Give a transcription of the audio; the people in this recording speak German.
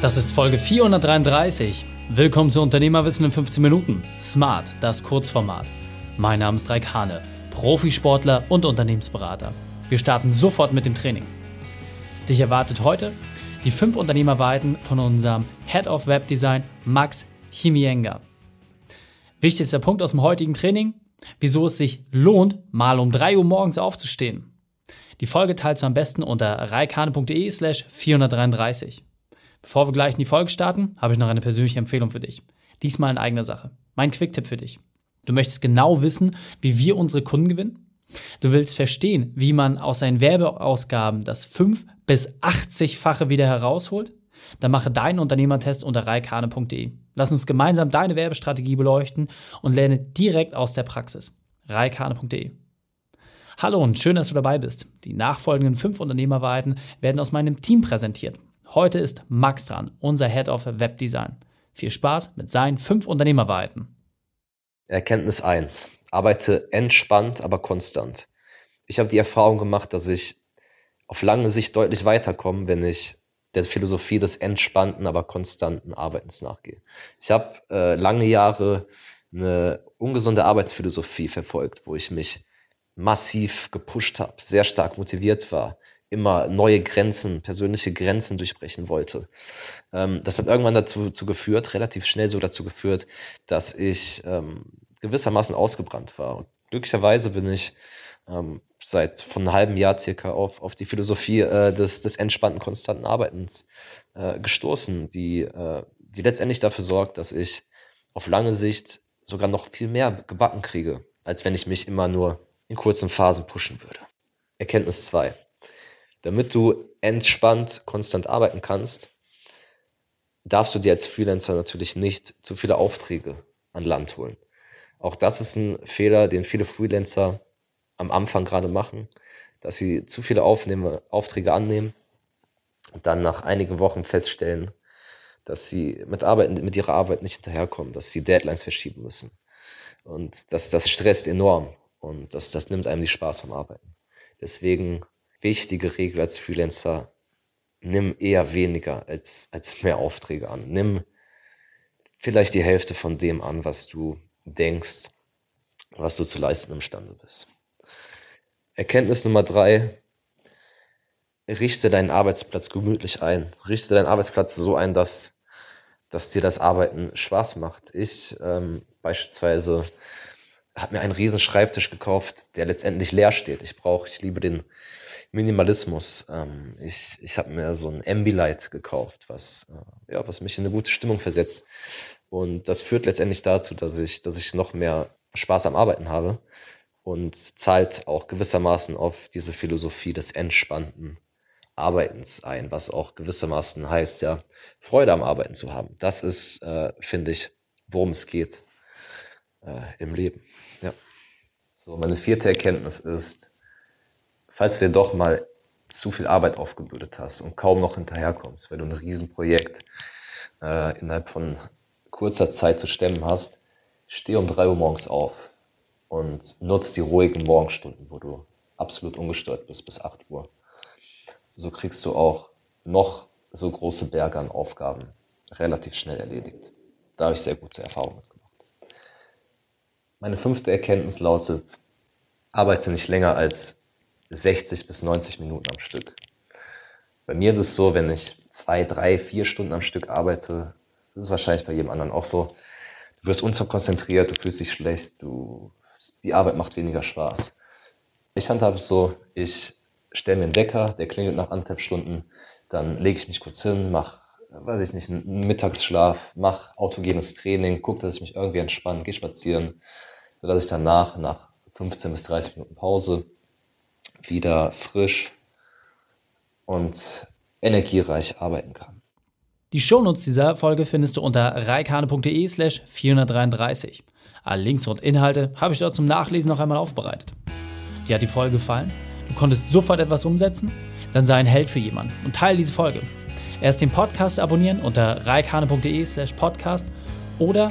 Das ist Folge 433. Willkommen zu Unternehmerwissen in 15 Minuten. Smart, das Kurzformat. Mein Name ist Raik Hane, Profisportler und Unternehmensberater. Wir starten sofort mit dem Training. Dich erwartet heute die fünf Unternehmerweiten von unserem Head of Web Design Max Chimienga. Wichtigster Punkt aus dem heutigen Training, wieso es sich lohnt, mal um 3 Uhr morgens aufzustehen. Die Folge teilst du am besten unter reikane.de slash 433. Bevor wir gleich in die Folge starten, habe ich noch eine persönliche Empfehlung für dich. Diesmal in eigener Sache. Mein Quick-Tipp für dich. Du möchtest genau wissen, wie wir unsere Kunden gewinnen? Du willst verstehen, wie man aus seinen Werbeausgaben das 5 bis 80-fache wieder herausholt? Dann mache deinen Unternehmertest unter reikane.de. Lass uns gemeinsam deine Werbestrategie beleuchten und lerne direkt aus der Praxis. reikane.de. Hallo und schön, dass du dabei bist. Die nachfolgenden fünf Unternehmerweiten werden aus meinem Team präsentiert. Heute ist Max dran, unser Head of Webdesign. Viel Spaß mit seinen fünf Unternehmerweiten. Erkenntnis 1. Arbeite entspannt, aber konstant. Ich habe die Erfahrung gemacht, dass ich auf lange Sicht deutlich weiterkomme, wenn ich der Philosophie des entspannten, aber konstanten Arbeitens nachgehe. Ich habe äh, lange Jahre eine ungesunde Arbeitsphilosophie verfolgt, wo ich mich massiv gepusht habe, sehr stark motiviert war, immer neue Grenzen, persönliche Grenzen durchbrechen wollte. Ähm, das hat irgendwann dazu, dazu geführt, relativ schnell so dazu geführt, dass ich ähm, gewissermaßen ausgebrannt war. Und glücklicherweise bin ich ähm, seit von einem halben Jahr circa auf, auf die Philosophie äh, des, des entspannten, konstanten Arbeitens äh, gestoßen, die, äh, die letztendlich dafür sorgt, dass ich auf lange Sicht sogar noch viel mehr gebacken kriege, als wenn ich mich immer nur in kurzen Phasen pushen würde. Erkenntnis 2. Damit du entspannt, konstant arbeiten kannst, darfst du dir als Freelancer natürlich nicht zu viele Aufträge an Land holen. Auch das ist ein Fehler, den viele Freelancer am Anfang gerade machen, dass sie zu viele Aufnehme, Aufträge annehmen und dann nach einigen Wochen feststellen, dass sie mit, Arbeit, mit ihrer Arbeit nicht hinterherkommen, dass sie Deadlines verschieben müssen. Und das, das stresst enorm und das, das nimmt einem die Spaß am Arbeiten. Deswegen wichtige Regel als Freelancer, nimm eher weniger als, als mehr Aufträge an. Nimm vielleicht die Hälfte von dem an, was du denkst, was du zu leisten imstande bist. Erkenntnis Nummer drei, richte deinen Arbeitsplatz gemütlich ein. Richte deinen Arbeitsplatz so ein, dass, dass dir das Arbeiten Spaß macht. Ich ähm, beispielsweise habe mir einen riesen Schreibtisch gekauft, der letztendlich leer steht. Ich brauche, ich liebe den Minimalismus. Ähm, ich ich habe mir so ein Ambilight gekauft, was, äh, ja, was mich in eine gute Stimmung versetzt. Und das führt letztendlich dazu, dass ich, dass ich noch mehr Spaß am Arbeiten habe und zahlt auch gewissermaßen auf diese Philosophie des entspannten Arbeitens ein, was auch gewissermaßen heißt, ja, Freude am Arbeiten zu haben. Das ist, äh, finde ich, worum es geht äh, im Leben. Ja. So, meine vierte Erkenntnis ist, falls du dir doch mal zu viel Arbeit aufgebürdet hast und kaum noch hinterherkommst, weil du ein Riesenprojekt äh, innerhalb von kurzer Zeit zu stemmen hast, steh um drei Uhr morgens auf und nutz die ruhigen Morgenstunden, wo du absolut ungestört bist bis 8 Uhr. So kriegst du auch noch so große Berge an Aufgaben relativ schnell erledigt. Da habe ich sehr gute Erfahrungen mitgemacht. Meine fünfte Erkenntnis lautet, arbeite nicht länger als 60 bis 90 Minuten am Stück. Bei mir ist es so, wenn ich zwei, drei, vier Stunden am Stück arbeite, das ist wahrscheinlich bei jedem anderen auch so, du wirst unterkonzentriert, du fühlst dich schlecht, du, die Arbeit macht weniger Spaß. Ich handhabe es so, ich stelle mir einen Wecker, der klingelt nach anderthalb Stunden, dann lege ich mich kurz hin, mache, weiß ich nicht, einen Mittagsschlaf, mache autogenes Training, gucke, dass ich mich irgendwie entspanne, gehe spazieren, sodass ich danach, nach 15 bis 30 Minuten Pause, wieder frisch und energiereich arbeiten kann. Die Shownotes dieser Folge findest du unter reikane.de slash 433. Alle Links und Inhalte habe ich dort zum Nachlesen noch einmal aufbereitet. Dir hat die Folge gefallen? Du konntest sofort etwas umsetzen? Dann sei ein Held für jemanden und teile diese Folge. Erst den Podcast abonnieren unter reikane.de slash podcast oder